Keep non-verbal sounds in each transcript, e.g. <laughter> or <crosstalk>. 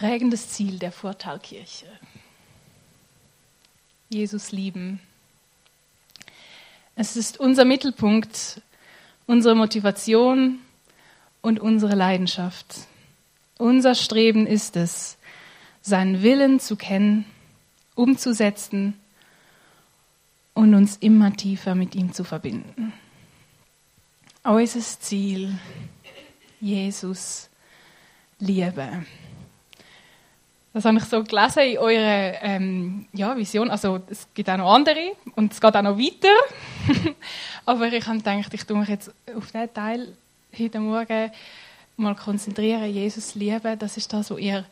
prägendes Ziel der Vortalkirche. Jesus lieben. Es ist unser Mittelpunkt, unsere Motivation und unsere Leidenschaft. Unser Streben ist es, seinen Willen zu kennen, umzusetzen und uns immer tiefer mit ihm zu verbinden. Unser Ziel, Jesus Liebe. Das habe ich so gelesen in eurer ähm, ja, Vision. Also es gibt auch noch andere und es geht auch noch weiter. <laughs> Aber ich habe gedacht, ich tue mich jetzt auf diesen Teil heute Morgen mal konzentrieren. Jesus lieben, das ist das, was ihr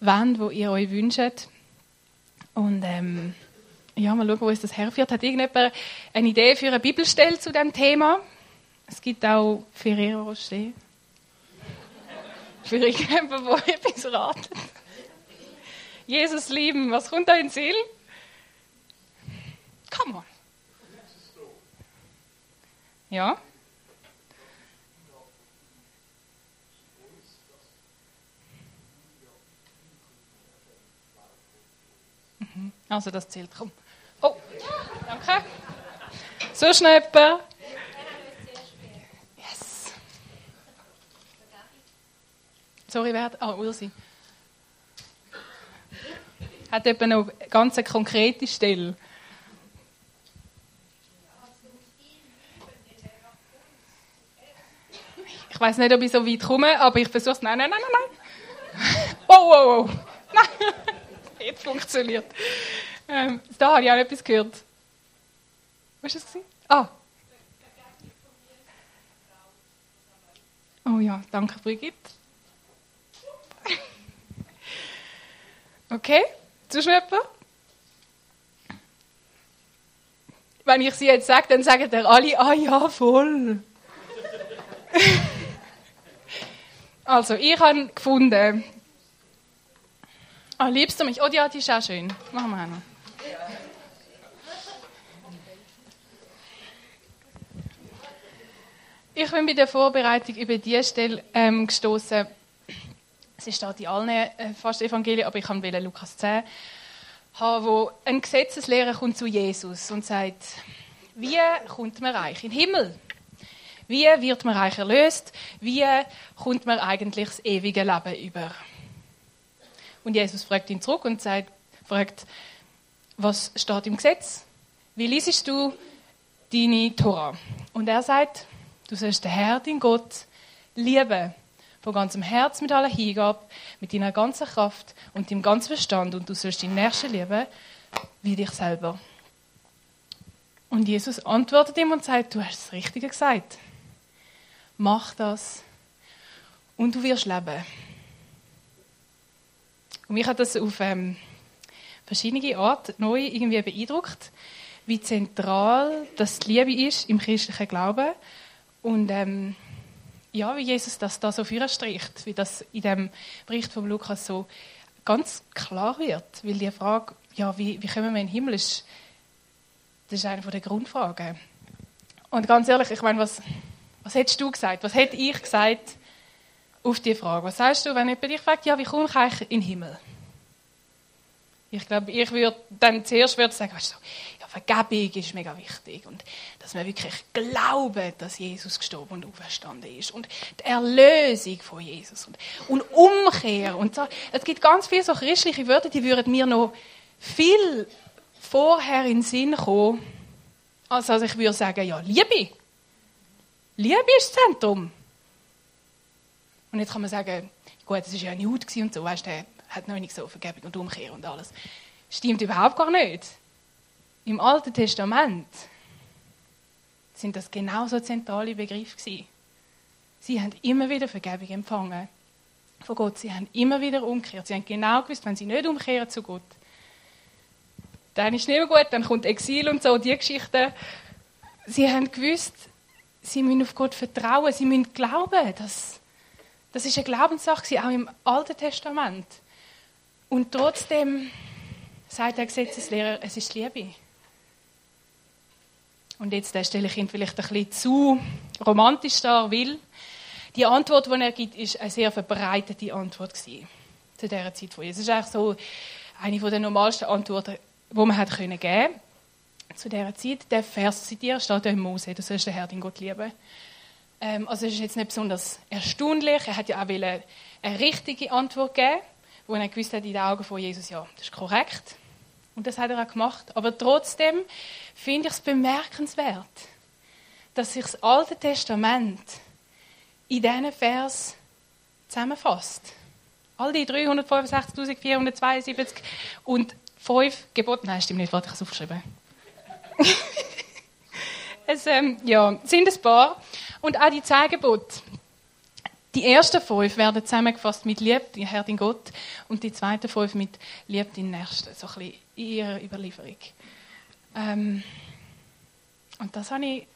wollt, was ihr euch wünscht. Und ähm, ja, mal schauen, wo es das herführt. Hat irgendjemand eine Idee für eine Bibelstelle zu diesem Thema? Es gibt auch Ferrero Rocher. <laughs> für irgendjemanden, der etwas ratet. Jesus lieben, was kommt da in den Sinn? Come on. Ja? Mhm. Also das zählt. Komm. Oh, danke. So schnell jemand? Yes. Sorry, wer hat... Ah, Ursi. Hat noch eine ganz konkrete Stelle? Ich weiß nicht, ob ich so weit komme, aber ich versuche es. Nein, nein, nein, nein, nein. Oh, oh, oh. Nein. <laughs> Jetzt funktioniert. Ähm, da habe ich auch etwas gehört. Was war das? Ah. Oh ja, danke, Brigitte. <laughs> Okay, sonst jemand? Wenn ich sie jetzt sage, dann sagen ihr alle, ah ja, voll. <laughs> also, ich habe gefunden, ah, liebst du mich? Oh, ja, die ist auch schön. Machen wir auch noch. Ich bin bei der Vorbereitung über diese Stelle ähm, gestoßen. Es steht in allen äh, fast Evangelien, aber ich wollte Lukas 10 haben, wo ein Gesetzeslehrer kommt zu Jesus und sagt, wie kommt man reich in den Himmel? Wie wird man reich erlöst? Wie kommt man eigentlich das ewige Leben über? Und Jesus fragt ihn zurück und sagt, fragt, was steht im Gesetz? Wie liest du deine Tora? Und er sagt, Du sollst den Herr, dein Gott, lieben. Von ganzem Herz, mit aller Hingabe, mit deiner ganzen Kraft und deinem ganzen Verstand. Und du sollst deinen Nächsten lieben wie dich selber. Und Jesus antwortet ihm und sagt, du hast das Richtige gesagt. Mach das und du wirst leben. Und mich hat das auf ähm, verschiedene Art neu irgendwie beeindruckt, wie zentral das die Liebe ist im christlichen Glauben und ähm, ja, wie Jesus das da so stricht, wie das in dem Bericht von Lukas so ganz klar wird, weil die Frage, ja, wie, wie kommen wir in den Himmel, ist, das ist eine der Grundfragen. Und ganz ehrlich, ich meine, was, was hättest du gesagt? Was hätte ich gesagt auf die Frage? Was sagst du, wenn jemand dich fragt, ja, wie komme ich eigentlich in den Himmel? Ich glaube, ich würde dann zuerst würde sagen, ja, Vergebung ist mega wichtig und dass wir wirklich glauben, dass Jesus gestorben und auferstanden ist und die Erlösung von Jesus und, und Umkehr und so. Es gibt ganz viele so christliche Wörter, die würden mir noch viel vorher in den Sinn kommen, als dass ich würde sagen, ja, Liebe. Liebe ist das Zentrum. Und jetzt kann man sagen, gut, es war ja ein Jude und so, weißt du, hat noch nicht so Vergebung und Umkehr und alles. Stimmt überhaupt gar nicht. Im Alten Testament sind das genauso zentrale Begriffe gewesen. Sie haben immer wieder Vergebung empfangen von Gott. Sie haben immer wieder umgekehrt. Sie haben genau gewusst, wenn sie nicht umkehren zu Gott, dann ist es nicht mehr gut, dann kommt Exil und so, die Geschichten. Sie haben gewusst, sie müssen auf Gott vertrauen, sie müssen glauben. Das, das ist eine Glaubenssache, auch im Alten Testament. Und trotzdem sagt der Gesetzeslehrer, es ist Liebe. Und jetzt stelle ich ihn vielleicht ein bisschen zu romantisch dar, weil die Antwort, die er gibt, ist eine sehr verbreitete Antwort gewesen. zu dieser Zeit von Jesus. Das ist eigentlich so eine der normalsten Antworten, die man hat geben konnte zu dieser Zeit. Der Vers zitieren steht ja im Mose, du sollst den Herrn, den Gott lieben. Ähm, also es ist jetzt nicht besonders erstaunlich. Er hat ja auch eine richtige Antwort geben, wo er gewusst hat in den Augen von Jesus, ja, das ist korrekt. Und das hat er auch gemacht. Aber trotzdem finde ich es bemerkenswert, dass sich das Alte Testament in diesen Vers zusammenfasst. All die 365.472 und fünf Gebote, nein, stimmt nicht, warte, ich habe es aufgeschrieben. <laughs> es ähm, ja, sind ein paar. Und auch die zehn Gebote. Die ersten fünf werden zusammengefasst mit Lieb, den Herr, den Gott, und die zweiten fünf mit Lieb, den Nächsten, so ein bisschen in ihrer Überlieferung. Ähm, und das habe ich,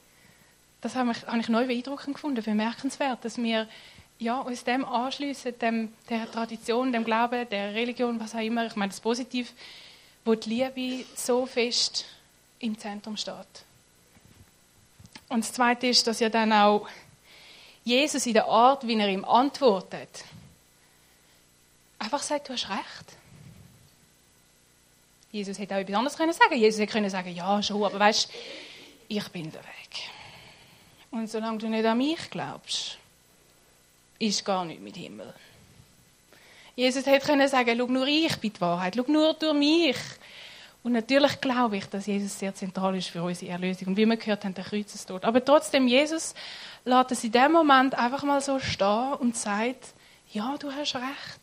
das habe ich, habe ich neu beeindruckend gefunden, bemerkenswert, dass wir ja, uns dem anschließen, dem, der Tradition, dem Glauben, der Religion, was auch immer. Ich meine das positiv, wo die Liebe so fest im Zentrum steht. Und das Zweite ist, dass ja dann auch Jesus in der Art, wie er ihm antwortet, einfach sagt, du hast recht. Jesus hätte auch etwas anderes können sagen. Jesus hätte können sagen, ja schon, aber weißt, ich bin der Weg. Und solange du nicht an mich glaubst, ist gar nichts mit Himmel. Jesus hätte können sagen, schau nur ich bin die Wahrheit, schau nur durch mich und natürlich glaube ich, dass Jesus sehr zentral ist für unsere Erlösung. Und wie wir gehört haben, der Kreuzestod. Aber trotzdem, Jesus lässt es in dem Moment einfach mal so stehen und sagt, ja, du hast recht.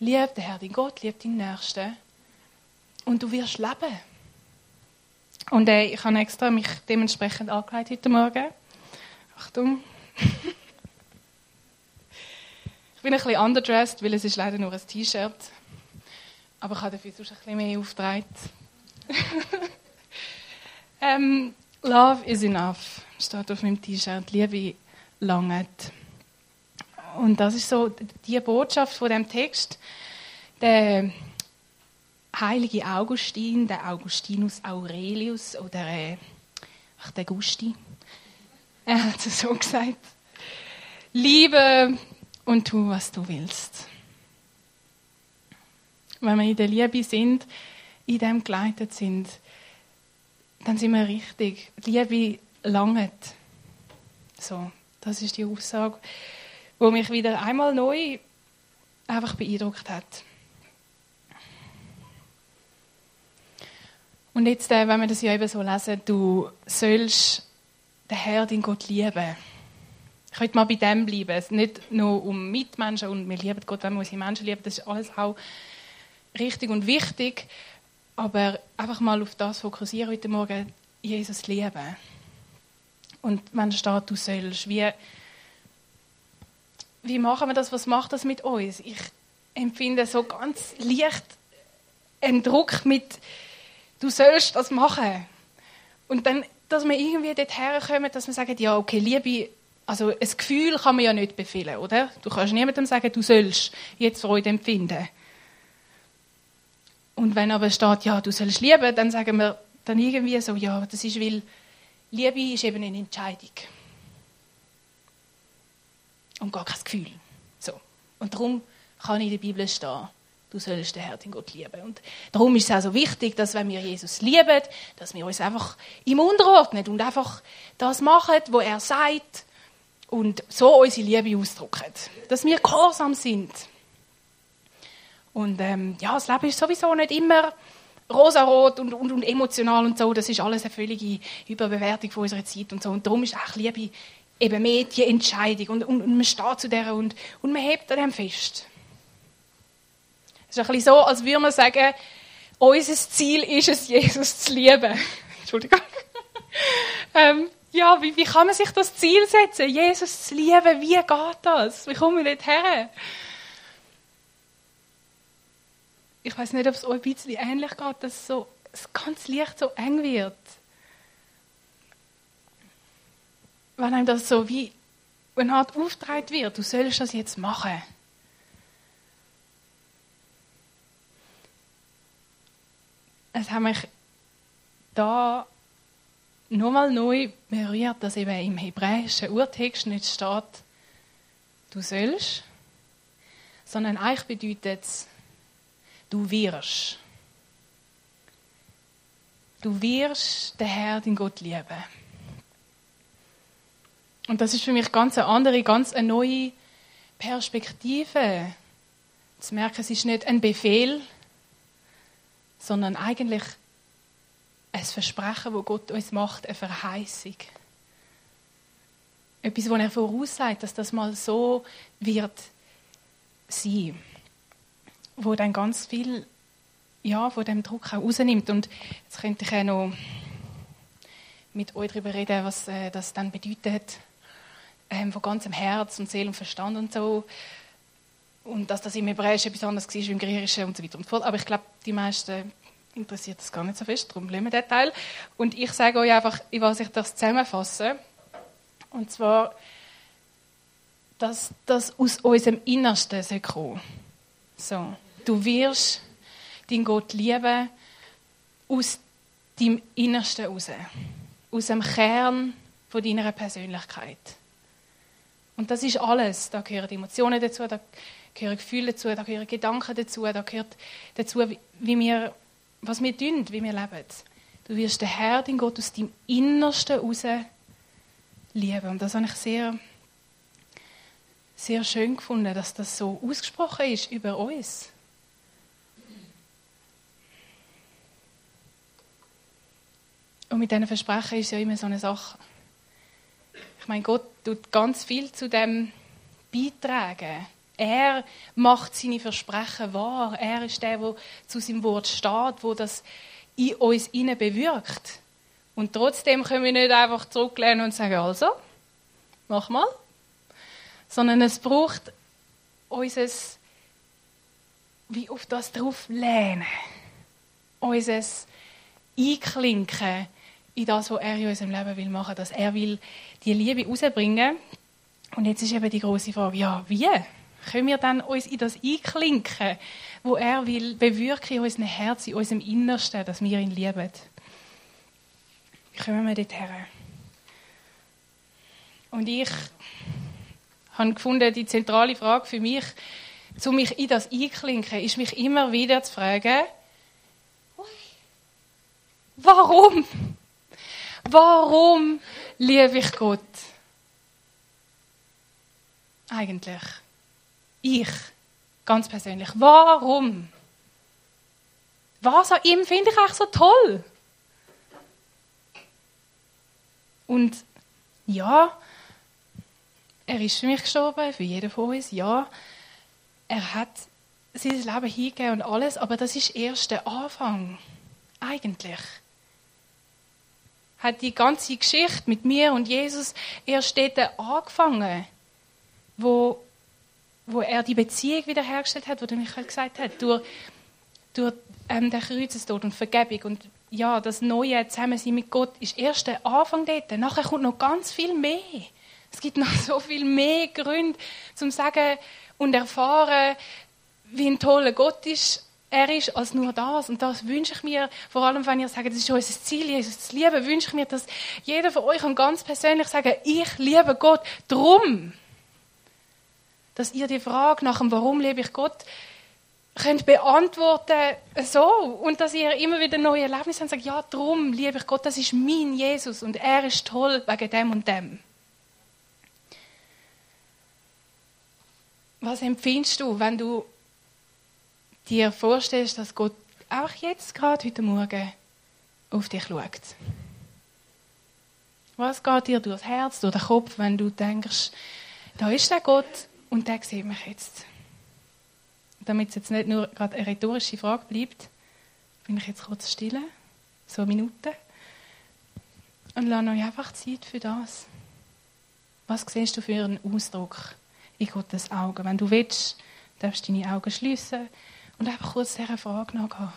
Lieb den Herr, dein Gott, lieb deinen Nächsten. Und du wirst leben. Und äh, ich habe extra mich dementsprechend angelegt heute Morgen. Achtung. <laughs> ich bin ein bisschen underdressed, weil es ist leider nur ein T-Shirt. Aber ich habe dafür sonst ein bisschen mehr aufgetragen. <laughs> ähm, Love is enough, steht auf meinem T-Shirt. Liebe langet. Und das ist so die Botschaft von dem Text. Der heilige Augustin, der Augustinus Aurelius oder äh, ach, der Gusti, er hat es so gesagt. Liebe und tu, was du willst wenn wir in der Liebe sind, in dem geleitet sind, dann sind wir richtig. Liebe langet. So, das ist die Aussage, wo mich wieder einmal neu einfach beeindruckt hat. Und jetzt, äh, wenn wir das ja eben so lesen, du sollst den Herr, den Gott lieben. Ich möchte mal bei dem bleiben. Nicht nur um Mitmenschen und wir lieben Gott, wenn wir unsere Menschen lieben, das ist alles auch richtig und wichtig, aber einfach mal auf das fokussieren heute Morgen, Jesus lieben. Und wenn steht, du sollst, wie, wie machen wir das, was macht das mit uns? Ich empfinde so ganz leicht einen Druck mit, du sollst das machen. Und dann, dass wir irgendwie dorthin kommen, dass wir sagen, ja, okay, Liebe, also ein Gefühl kann man ja nicht befehlen, oder? Du kannst niemandem sagen, du sollst jetzt Freude empfinden. Und wenn aber steht, ja, du sollst lieben, dann sagen wir dann irgendwie so, ja, das ist, weil Liebe ist eben eine Entscheidung. Und gar kein Gefühl. So. Und darum kann in der Bibel stehen, du sollst den Herrn, den Gott lieben. Und darum ist es auch so wichtig, dass wenn wir Jesus lieben, dass wir uns einfach ihm unterordnen und einfach das machen, was er sagt und so unsere Liebe ausdrücken. Dass wir gehorsam sind. Und ähm, ja, das Leben ist sowieso nicht immer rosarot und, und, und emotional und so. Das ist alles eine völlige Überbewertung von unserer Zeit und so. Und darum ist auch Liebe eben mehr die Entscheidung. Und, und, und man steht zu der und, und man hebt an dem fest. Es ist ein bisschen so, als würde man sagen, unser Ziel ist es, Jesus zu lieben. <laughs> Entschuldigung. <laughs> ähm, ja, wie, wie kann man sich das Ziel setzen, Jesus zu lieben? Wie geht das? Wie kommen wir dort her? Ich weiß nicht, ob es euch ein bisschen ähnlich geht, dass so, es ganz leicht so eng wird. Wenn einem das so wie, wenn halt aufgetragen wird, du sollst das jetzt machen. Es hat mich da nochmal neu berührt, dass eben im hebräischen Urtext nicht steht, du sollst, sondern eigentlich bedeutet es, du wirst. Du wirst den Herrn, den Gott lieben. Und das ist für mich ganz eine andere, ganz eine neue Perspektive. Zu merken, es ist nicht ein Befehl, sondern eigentlich ein Versprechen, wo Gott uns macht, eine Verheißung. Etwas, wo er voraussagt, dass das mal so wird sein. Wo dann ganz viel ja, von dem Druck auch rausnimmt. Und jetzt könnte ich auch noch mit euch darüber reden, was äh, das dann bedeutet, ähm, von ganzem Herz und Seele und Verstand und so. Und dass das im Hebräischen etwas anderes war im Griechischen und so weiter und fort. Aber ich glaube, die meisten interessiert das gar nicht so fest, darum bleiben wir den Teil. Und ich sage euch einfach, in was ich das zusammenfasse. Und zwar, dass das aus unserem Innersten soll kommen So, du wirst deinen Gott lieben aus deinem Innersten raus. Aus dem Kern von deiner Persönlichkeit. Und das ist alles. Da gehören Emotionen dazu, da gehören Gefühle dazu, da gehören Gedanken dazu, da gehört dazu, wie wir, was wir tun, wie wir leben. Du wirst den Herr, den Gott, aus deinem Innersten heraus lieben. Und das habe ich sehr, sehr schön gefunden, dass das so ausgesprochen ist über uns. Und mit diesen Versprechen ist ja immer so eine Sache. Ich meine, Gott tut ganz viel zu dem beitragen. Er macht seine Versprechen wahr. Er ist der, der zu seinem Wort steht, wo das in uns innen bewirkt. Und trotzdem können wir nicht einfach zurücklehnen und sagen, also, mach mal. Sondern es braucht unser, wie auf das drauf lehnen. Unser Einklinken in das, was er in unserem Leben will machen, dass er will die Liebe rausbringen. Und jetzt ist eben die große Frage, ja, wie? Können wir dann uns in das einklinken, wo er will bewirken in unserem Herzen, in unserem Innersten, dass wir ihn lieben? Wie kommen wir dorthin? Und ich habe gefunden, die zentrale Frage für mich, um mich in das einklinken, ist mich immer wieder zu fragen, warum? Warum liebe ich Gott? Eigentlich. Ich. Ganz persönlich. Warum? Was an ihm finde ich eigentlich so toll? Und ja, er ist für mich gestorben, für jeden von uns, ja. Er hat sein Leben hingegeben und alles, aber das ist erst der Anfang. Eigentlich hat die ganze Geschichte mit mir und Jesus erst dort angefangen, wo, wo er die Beziehung wiederhergestellt hat, wo der Michael gesagt hat, durch, durch ähm, den Kreuzestod und Vergebung und ja, das neue Zusammensein mit Gott ist erst der Anfang dort. Nachher kommt noch ganz viel mehr. Es gibt noch so viel mehr Gründe zum sagen und erfahren, wie ein toller Gott ist er ist als nur das. Und das wünsche ich mir, vor allem wenn ihr sagt, das ist unser Ziel, Jesus zu lieben, wünsche ich mir, dass jeder von euch ganz persönlich sagen, ich liebe Gott drum. Dass ihr die Frage nach dem Warum liebe ich Gott könnt beantworten so und dass ihr immer wieder neue Erlebnisse habt und sagt, ja, drum liebe ich Gott, das ist mein Jesus und er ist toll wegen dem und dem. Was empfindest du, wenn du dir vorstellst, dass Gott auch jetzt gerade heute Morgen auf dich schaut. Was geht dir durchs Herz, durch den Kopf, wenn du denkst, da ist der Gott und der sieht mich jetzt. Damit es jetzt nicht nur gerade eine rhetorische Frage bleibt, bin ich jetzt kurz still, so eine Minute, und lasse euch einfach Zeit für das. Was siehst du für einen Ausdruck in Gottes Augen? Wenn du willst, darfst du deine Augen schließen und einfach kurz dieser Frage nachgehen.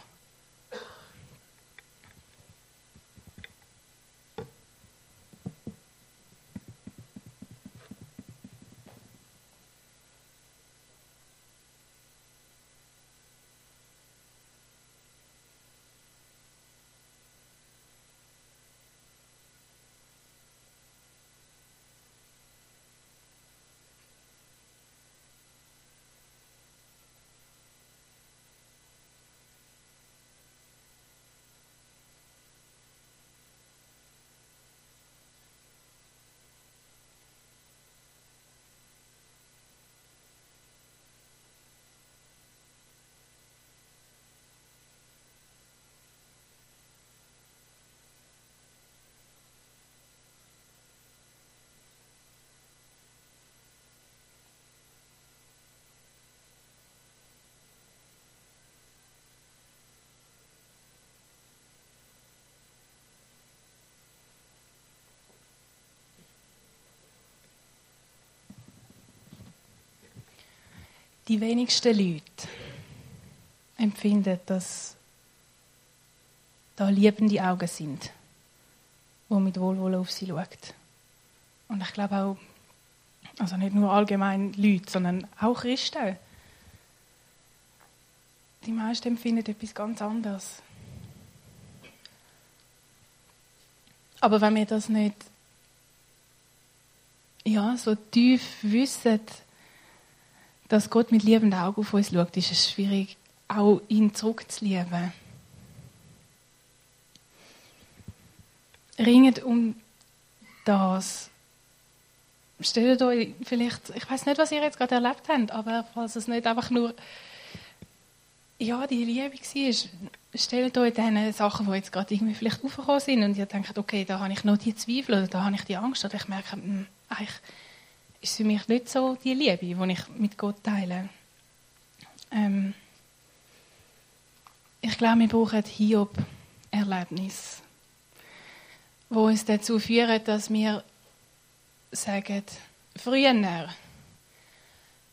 Die wenigsten Leute empfinden, dass da liebende Augen sind, wo mit Wohlwollen auf sie schaut. Und ich glaube auch, also nicht nur allgemein Leute, sondern auch Christen. Die meisten empfinden etwas ganz anderes. Aber wenn wir das nicht ja, so tief wissen, dass Gott mit liebenden Augen auf uns schaut, ist es schwierig, auch ihn zurückzulieben. Ringet um das. Stellt euch vielleicht, ich weiß nicht, was ihr jetzt gerade erlebt habt, aber falls es nicht einfach nur ja, die Liebe war, stellt euch diese Sachen, die jetzt gerade irgendwie vielleicht aufgekommen sind und ihr denkt, okay, da habe ich noch die Zweifel oder da habe ich die Angst oder ich merke, mh, hm, eigentlich ist für mich nicht so die Liebe, die ich mit Gott teile. Ähm, ich glaube, wir brauchen Hiob-Erlebnis, wo uns dazu führen, dass wir sagen, früher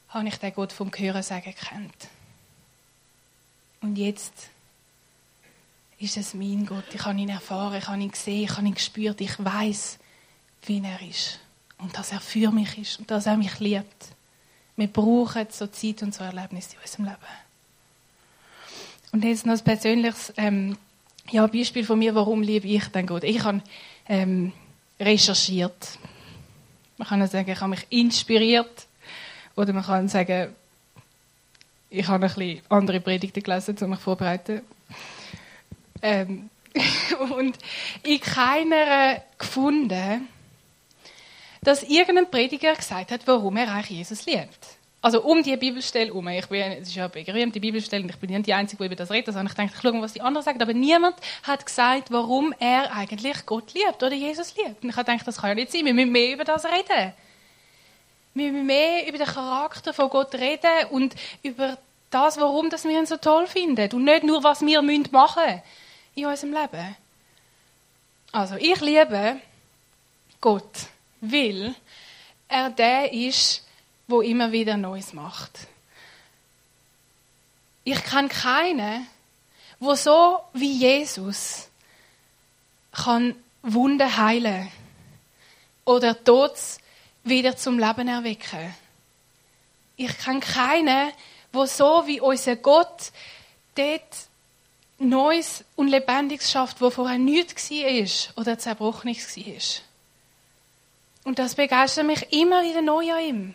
habe ich den Gott vom Hören sagen gekannt. Und jetzt ist es mein Gott. Ich habe ihn erfahren, ich habe ihn gesehen, ich habe ihn gespürt, ich weiß, wie er ist. Und dass er für mich ist und dass er mich liebt. Wir brauchen so Zeit und so Erlebnisse in unserem Leben. Und jetzt noch ein persönliches ähm, ja, Beispiel von mir, warum liebe ich den Gott. Ich habe ähm, recherchiert. Man kann sagen, ich habe mich inspiriert. Oder man kann sagen, ich habe ein bisschen andere Predigten gelesen, um mich vorzubereiten. Ähm, <laughs> und in keiner gefunden, dass irgendein Prediger gesagt hat, warum er eigentlich Jesus liebt. Also um die Bibelstelle herum. Ich bin, es ist ja eine berühmte Bibelstelle und ich bin nicht die Einzige, die über das redet. Also ich denke, ich schaue was die anderen sagen. Aber niemand hat gesagt, warum er eigentlich Gott liebt oder Jesus liebt. Und ich gedacht, das kann ja nicht sein. Wir müssen mehr über das reden. Wir müssen mehr über den Charakter von Gott reden und über das, warum das wir ihn so toll finden. Und nicht nur, was wir machen müssen in unserem Leben. Also, ich liebe Gott, weil er der ist, wo immer wieder Neues macht. Ich kenne keinen, wo so wie Jesus kann Wunden heilen oder Tods wieder zum Leben erwecken. Ich kenne keinen, wo so wie unser Gott dort Neues und Lebendiges schafft, wo vorher nichts war oder Zerbrochenes war. Und das begeistert mich immer wieder neu an ihm.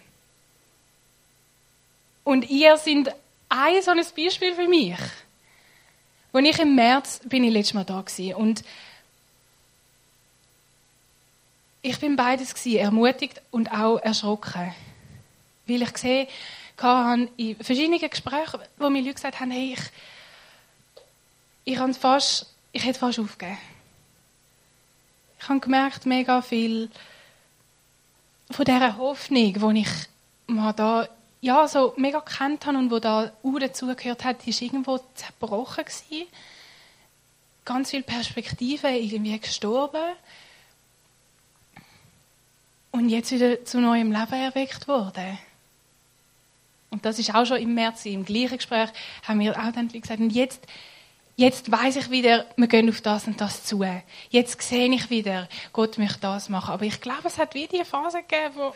Und ihr sind ein so ein Beispiel für mich. Als ich im März bin ich letztes Mal da gewesen und ich bin beides gewesen, ermutigt und auch erschrocken, weil ich sehe, in verschiedenen Gesprächen, wo mir Leute gesagt haben, hey, ich, ich, fast, ich hätte fast aufgegeben. Ich habe gemerkt, mega viel von dieser Hoffnung, die ich mal da ja, so mega kennt habe und wo da auch dazugehört hat, ist irgendwo zerbrochen gewesen. Ganz viele Perspektiven irgendwie gestorben und jetzt wieder zu neuem Leben erweckt worden. Und das ist auch schon im März im gleichen Gespräch, haben wir auch dann gesagt, und jetzt, jetzt weiß ich wieder, wir gehen auf das und das zu. Jetzt sehe ich wieder, Gott möchte das machen. Aber ich glaube, es hat wieder eine Phase gegeben, wo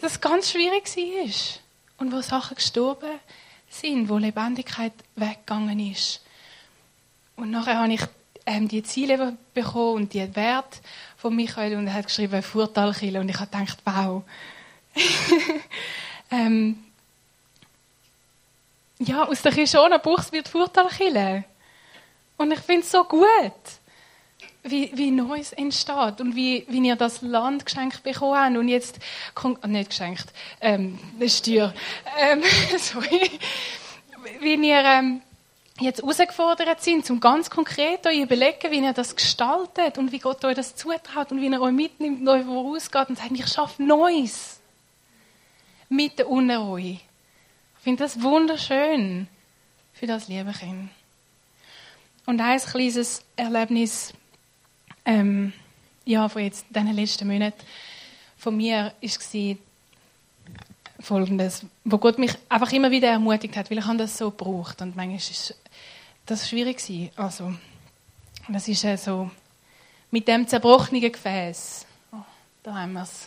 das ganz schwierig war. Und wo Sachen gestorben sind, wo Lebendigkeit weggegangen ist. Und nachher habe ich ähm, die Ziele bekommen und die Werte von Michael und er hat geschrieben Furtalkille und ich habe gedacht, wow. <laughs> ähm, ja, aus der Kishona Buchs wird Furtalkille. Und ich finde es so gut, wie, wie Neues entsteht und wie, wie ihr das Land geschenkt bekommen habt und jetzt, oh, nicht geschenkt, ähm, Steuer, ähm, <laughs> sorry, wie ihr ähm, jetzt herausgefordert sind, um ganz konkret euch überlegen, wie ihr das gestaltet und wie Gott euch das zutraut und wie er euch mitnimmt und euch vorausgeht und sagt, ich schaffe Neues mit der euch. Ich finde das wunderschön für das liebe Kind. Und ein kleines Erlebnis ähm, ja, von jetzt diesen letzten Monaten von mir war Folgendes, wo Gott mich einfach immer wieder ermutigt hat, weil ich das so gebraucht und manchmal ist das schwierig gewesen. Also, das ist äh, so mit dem zerbrochenen Gefäß. Oh, da haben wir es.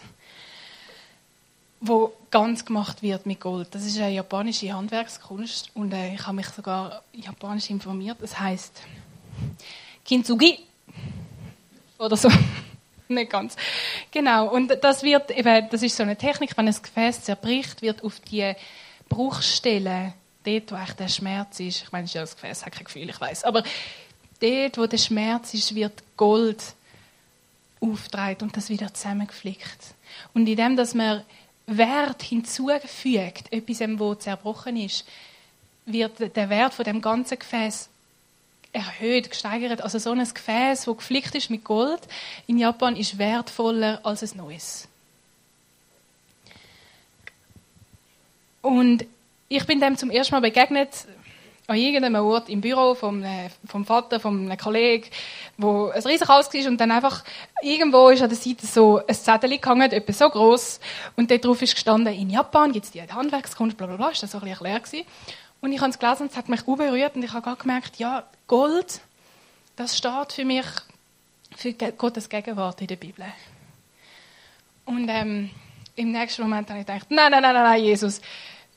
Wo ganz gemacht wird mit Gold. Das ist eine japanische Handwerkskunst und äh, ich habe mich sogar japanisch informiert. Das heißt Kintsugi oder so. <laughs> Nicht ganz. Genau. Und das wird eben, das ist so eine Technik, wenn ein Gefäß zerbricht, wird auf die Bruchstelle, dort, wo echt der Schmerz ist, ich meine, das Gefäß hat kein Gefühl, ich weiß, aber dort, wo der Schmerz ist, wird Gold aufgetragen und das wieder zusammengeflickt. Und indem, dass man Wert hinzufügt, etwas, wo zerbrochen ist, wird der Wert von dem ganzen Gefäß erhöht, gesteigert. Also so ein Gefäß, das geflickt ist mit Gold, in Japan ist wertvoller als ein neues. Und ich bin dem zum ersten Mal begegnet an irgendeinem Ort im Büro vom, äh, vom Vater, von einem Kollegen, wo ein riesiges Haus war und dann einfach irgendwo ist an der Seite so ein Zettel gehangen, etwas so groß und dort drauf ist gestanden, in Japan gibt es die Handwerkskunst, bla bla bla, ist das so ein bisschen erklärt Und ich habe es gelesen und es hat mich berührt und ich habe gemerkt, ja, Gold, das steht für mich für Gottes Gegenwart in der Bibel. Und ähm, im nächsten Moment habe ich gedacht, nein, nein, nein, nein, Jesus,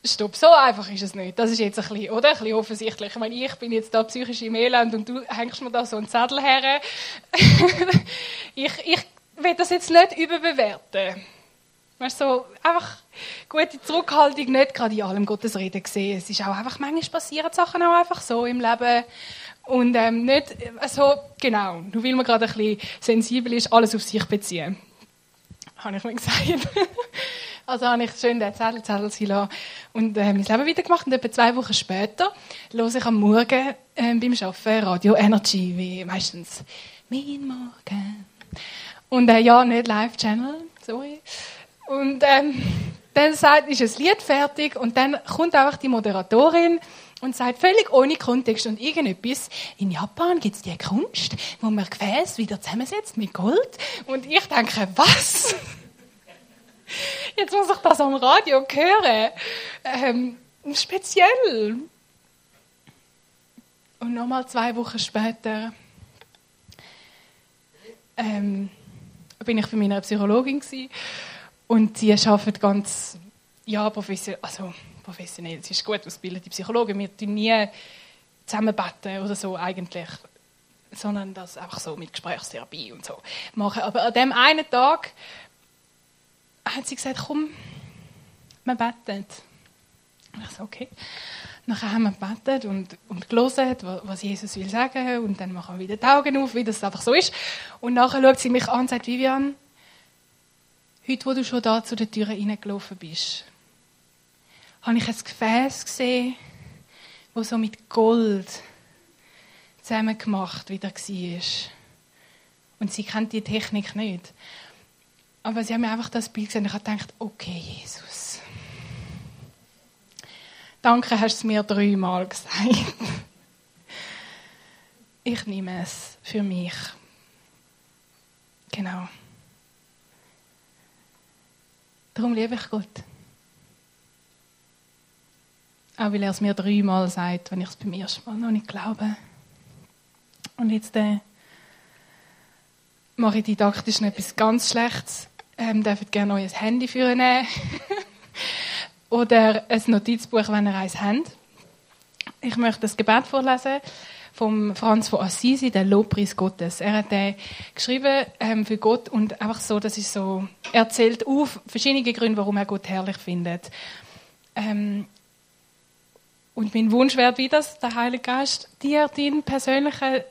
stopp, so einfach ist es nicht. Das ist jetzt ein bisschen, oder? Ein bisschen offensichtlich. Ich meine, ich bin jetzt da psychisch im Elend und du hängst mir da so einen Zettel her. <laughs> ich, ich will das jetzt nicht überbewerten. Weißt du, so, einfach gute Zurückhaltung, nicht gerade in allem Gottes Reden gesehen. Es ist auch einfach, manchmal passieren Sachen auch einfach so im Leben. Und ähm, nicht, also, genau, nur weil man gerade ein bisschen sensibel ist, alles auf sich beziehen. Habe ich mir gesagt. <laughs> also habe ich schön den Zettel, Zettel sein lassen und äh, mein Leben weitergemacht. Und etwa zwei Wochen später höre ich am Morgen äh, beim Arbeiten Radio Energy, wie meistens «Mein Morgen». Und äh, ja, nicht Live-Channel, sorry. Und ähm, dann sagt, ist das Lied fertig und dann kommt einfach die Moderatorin und sagt völlig ohne Kontext und irgendetwas, in Japan gibt es die Kunst, wo man Gefäß wieder zusammensetzt mit Gold. Und ich denke, was? Jetzt muss ich das am Radio hören. Ähm, speziell. Und nochmal zwei Wochen später ähm, bin ich bei meiner Psychologin gewesen, und sie arbeitet ganz ja, professionell, also professionell, sie ist gut ausgebildete Psychologin, wir tun nie zusammenbetten oder so eigentlich, sondern das einfach so mit Gesprächstherapie und so machen. Aber an dem einen Tag hat sie gesagt, komm, wir beten. Und ich so, okay. Nachher haben wir gebetet und, und gelesen, was Jesus will sagen. Und dann machen wir wieder die Augen auf, wie das einfach so ist. Und nachher schaut sie mich an und sagt, Vivian, heute, wo du schon da zu der Tür reingelaufen bist, habe ich ein Gefäß gesehen, wo so mit Gold zusammengemacht wieder war. Und sie kennt die Technik nicht. Aber sie haben mir einfach das Bild gesehen ich habe gedacht, okay, Jesus. Danke, hast du es mir dreimal gesagt. Ich nehme es für mich. Genau. Darum liebe ich Gott. Auch weil er es mir dreimal sagt, wenn ich es beim ersten Mal noch nicht glaube. Und jetzt äh, mache ich didaktisch etwas ganz Schlechtes ähm, dürft gerne euer Handy für nehmen. <laughs> Oder ein Notizbuch, wenn ihr eins habt. Ich möchte das Gebet vorlesen vom Franz von Assisi, der Lobpreis Gottes. Er hat den geschrieben ähm, für Gott und einfach so, das ist so, er zählt auf verschiedene Gründe, warum er Gott herrlich findet. Ähm, und mein Wunsch wäre, wie das der Heilige Geist dir deinen persönlichen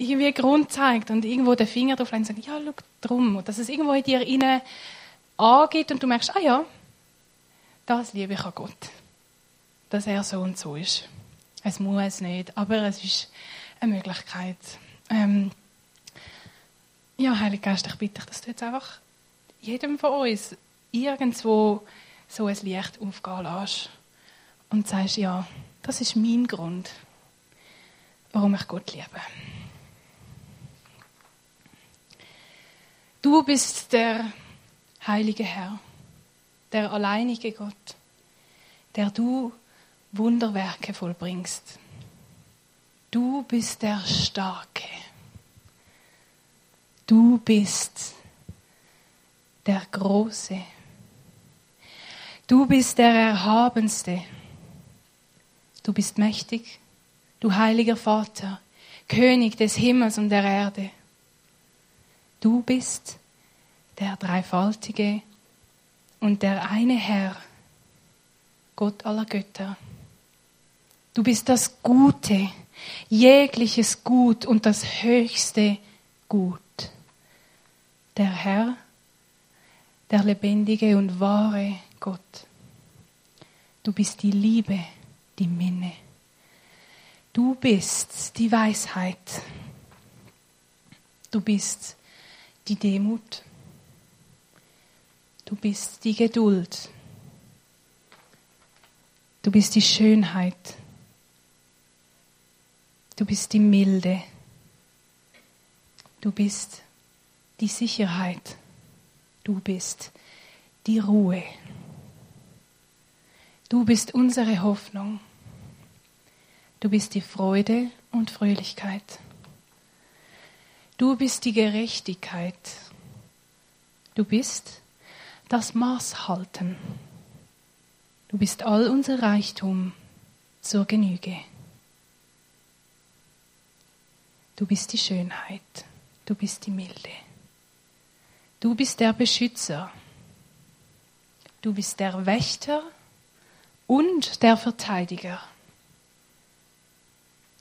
irgendwie Grund zeigt und irgendwo den Finger drauf legt und sagt, ja, schau drum. Und dass es irgendwo in dir rein angeht und du merkst, ah ja, das liebe ich an Gott. Dass er so und so ist. Es muss nicht, aber es ist eine Möglichkeit. Ähm, ja, Heiliger Geist, ich bitte dich, dass du jetzt einfach jedem von uns irgendwo so ein Licht aufgehen lässt und sagst, ja, das ist mein Grund, warum ich Gott liebe. Du bist der heilige Herr. der alleinige Gott, der du Wunderwerke vollbringst. Du bist der Starke. Du bist der Große. Du bist der Erhabenste. Du bist mächtig, du heiliger Vater, König des Himmels und der Erde. Du bist der Dreifaltige und der eine Herr, Gott aller Götter. Du bist das Gute, jegliches Gut und das höchste Gut. Der Herr, der lebendige und wahre Gott. Du bist die Liebe, die Minne. Du bist die Weisheit. Du bist die Demut. Du bist die Geduld. Du bist die Schönheit. Du bist die Milde. Du bist die Sicherheit. Du bist die Ruhe. Du bist unsere Hoffnung. Du bist die Freude und Fröhlichkeit. Du bist die Gerechtigkeit. Du bist das Maßhalten. Du bist all unser Reichtum zur Genüge. Du bist die Schönheit. Du bist die Milde. Du bist der Beschützer. Du bist der Wächter und der Verteidiger.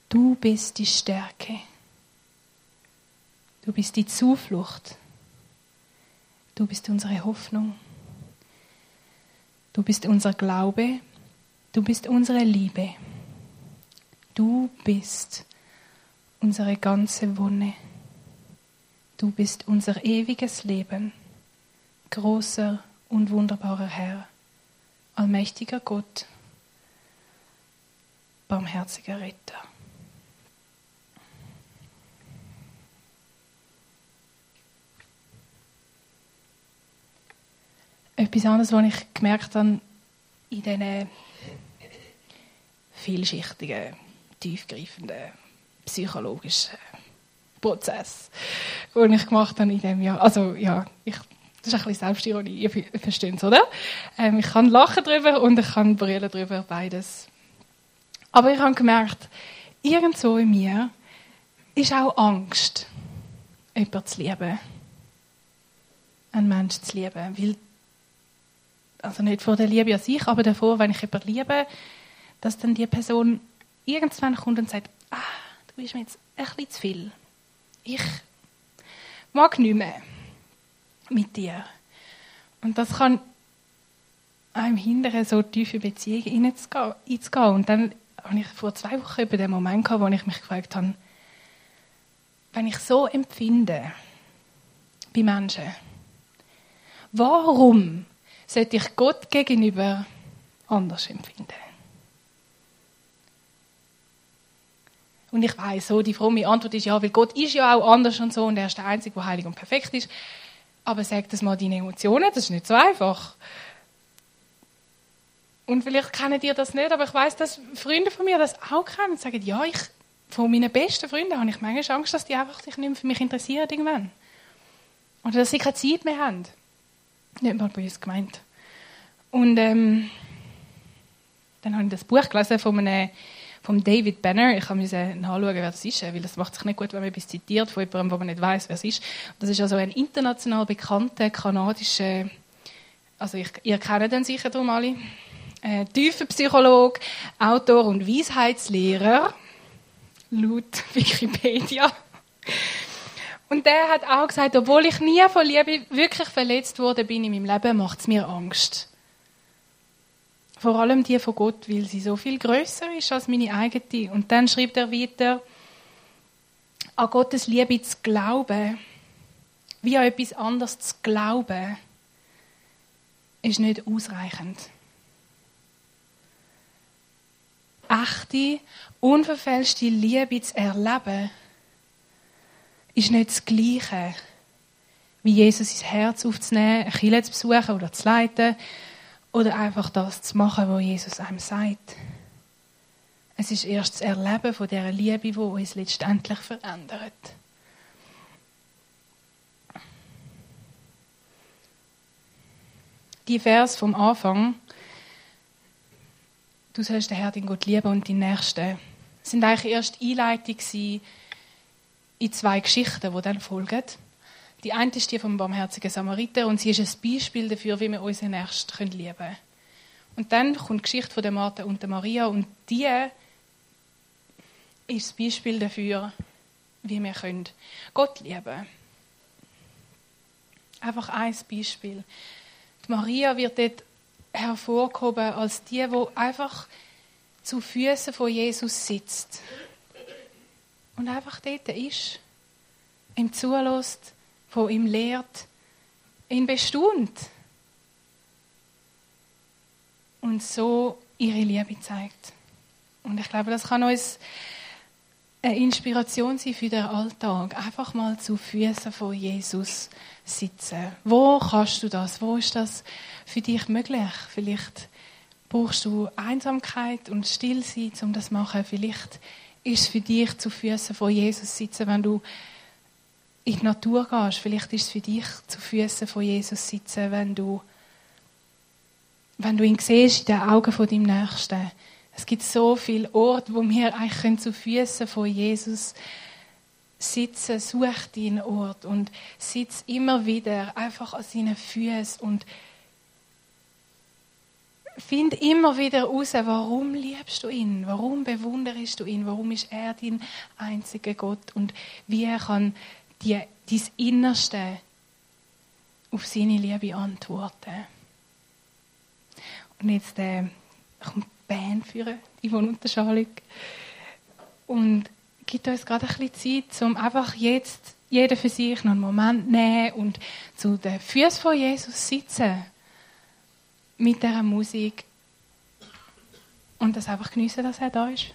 Du bist die Stärke. Du bist die Zuflucht. Du bist unsere Hoffnung. Du bist unser Glaube. Du bist unsere Liebe. Du bist unsere ganze Wonne. Du bist unser ewiges Leben, großer und wunderbarer Herr, allmächtiger Gott, barmherziger Ritter. Etwas anderes, was ich gemerkt habe in diesen vielschichtigen, tiefgreifenden, psychologischen Prozess, den ich gemacht habe in diesem Jahr. Also ja, ich, das ist ein bisschen Selbstironie, ihr versteht es, oder? Ähm, ich kann lachen darüber und ich kann brüllen darüber, beides. Aber ich habe gemerkt, irgendwo in mir ist auch Angst, jemanden zu lieben. Einen Menschen zu lieben. Weil also nicht vor der Liebe an sich, aber davor, wenn ich jemanden liebe, dass dann die Person irgendwann kommt und sagt, ah, du bist mir jetzt ein bisschen zu viel. Ich mag nicht mehr mit dir. Und das kann einem hindern, so tiefe Beziehungen einzugehen. Und dann habe ich vor zwei Wochen über den Moment gehabt, wo ich mich gefragt habe, wenn ich so empfinde bei Menschen, warum sollte ich Gott gegenüber anders empfinden. Und ich weiß so, die fromme Antwort ist ja, weil Gott ist ja auch anders und so und er ist der Einzige, der heilig und perfekt ist. Aber sag das mal deine Emotionen, das ist nicht so einfach. Und vielleicht kennen ihr das nicht, aber ich weiß, dass Freunde von mir das auch kennen und sagen, ja, ich, von meinen besten Freunden habe ich manchmal Angst, dass die einfach sich nicht mehr für mich interessieren irgendwann. Oder dass sie keine Zeit mehr haben. Nicht mal böse gemeint. Und ähm, dann habe ich das Buch gelesen von einem, von David Banner. Ich musste nachschauen, wer das ist, weil das macht sich nicht gut, wenn man etwas zitiert von jemandem, wo man nicht weiß, wer es ist. Das ist also ein international bekannter kanadischer, also ich, ihr kennt den sicher darum alle, äh, Tiefenpsychologe, Autor und Weisheitslehrer, laut <laughs> Wikipedia. Und der hat auch gesagt, obwohl ich nie von Liebe wirklich verletzt wurde bin in meinem Leben, macht es mir Angst. Vor allem die von Gott, weil sie so viel größer ist als meine eigene. Und dann schreibt er weiter, an Gottes Liebe zu glauben, wie an etwas anderes zu glauben, ist nicht ausreichend. Echte, unverfälschte Liebe zu erleben, ist nicht das Gleiche, wie Jesus ins Herz aufzunehmen, eine Kirche zu besuchen oder zu leiten oder einfach das zu machen, was Jesus einem sagt. Es ist erst das Erleben von dieser Liebe, wo uns letztendlich verändert. Die Vers vom Anfang, du sollst den Herrn, den Gott lieben und die Nächsten, sind eigentlich erst Einleitung in zwei Geschichten, die dann folgen. Die eine ist die vom barmherzigen Samariter und sie ist ein Beispiel dafür, wie wir unseren Nächsten lieben können. Und dann kommt die Geschichte von der Martha und der Maria und die ist das Beispiel dafür, wie wir können Gott lieben können. Einfach ein Beispiel. Die Maria wird dort hervorgehoben als die, die einfach zu Füßen von Jesus sitzt und einfach dort ist, ihm zulässt, von ihm lehrt, ihn bestaunt und so ihre Liebe zeigt. Und ich glaube, das kann uns eine Inspiration sein für den Alltag. Einfach mal zu Füßen von Jesus sitzen. Wo kannst du das? Wo ist das für dich möglich? Vielleicht brauchst du Einsamkeit und Stillsein, um das zu machen. Vielleicht ist es für dich zu Füßen von Jesus sitzen, wenn du in die Natur gehst. Vielleicht ist es für dich zu Füßen von Jesus sitzen, wenn du, wenn du ihn siehst in den Augen von deinem Nächsten. Es gibt so viele Orte, wo wir eigentlich zu Füßen von Jesus sitzen. Such deinen Ort und sitz immer wieder einfach an seinen Füßen und Find immer wieder heraus, warum liebst du ihn? Warum bewunderst du ihn? Warum ist er dein einziger Gott? Und wie kann die, dein Innerste auf seine Liebe antworten? Und jetzt äh, kommt die Band führen, von Unterschalung. Und gibt uns gerade ein bisschen Zeit, um einfach jetzt jeder für sich noch einen Moment nehmen und zu den Füßen von Jesus sitzen mit dieser Musik und das einfach geniessen, dass er da ist.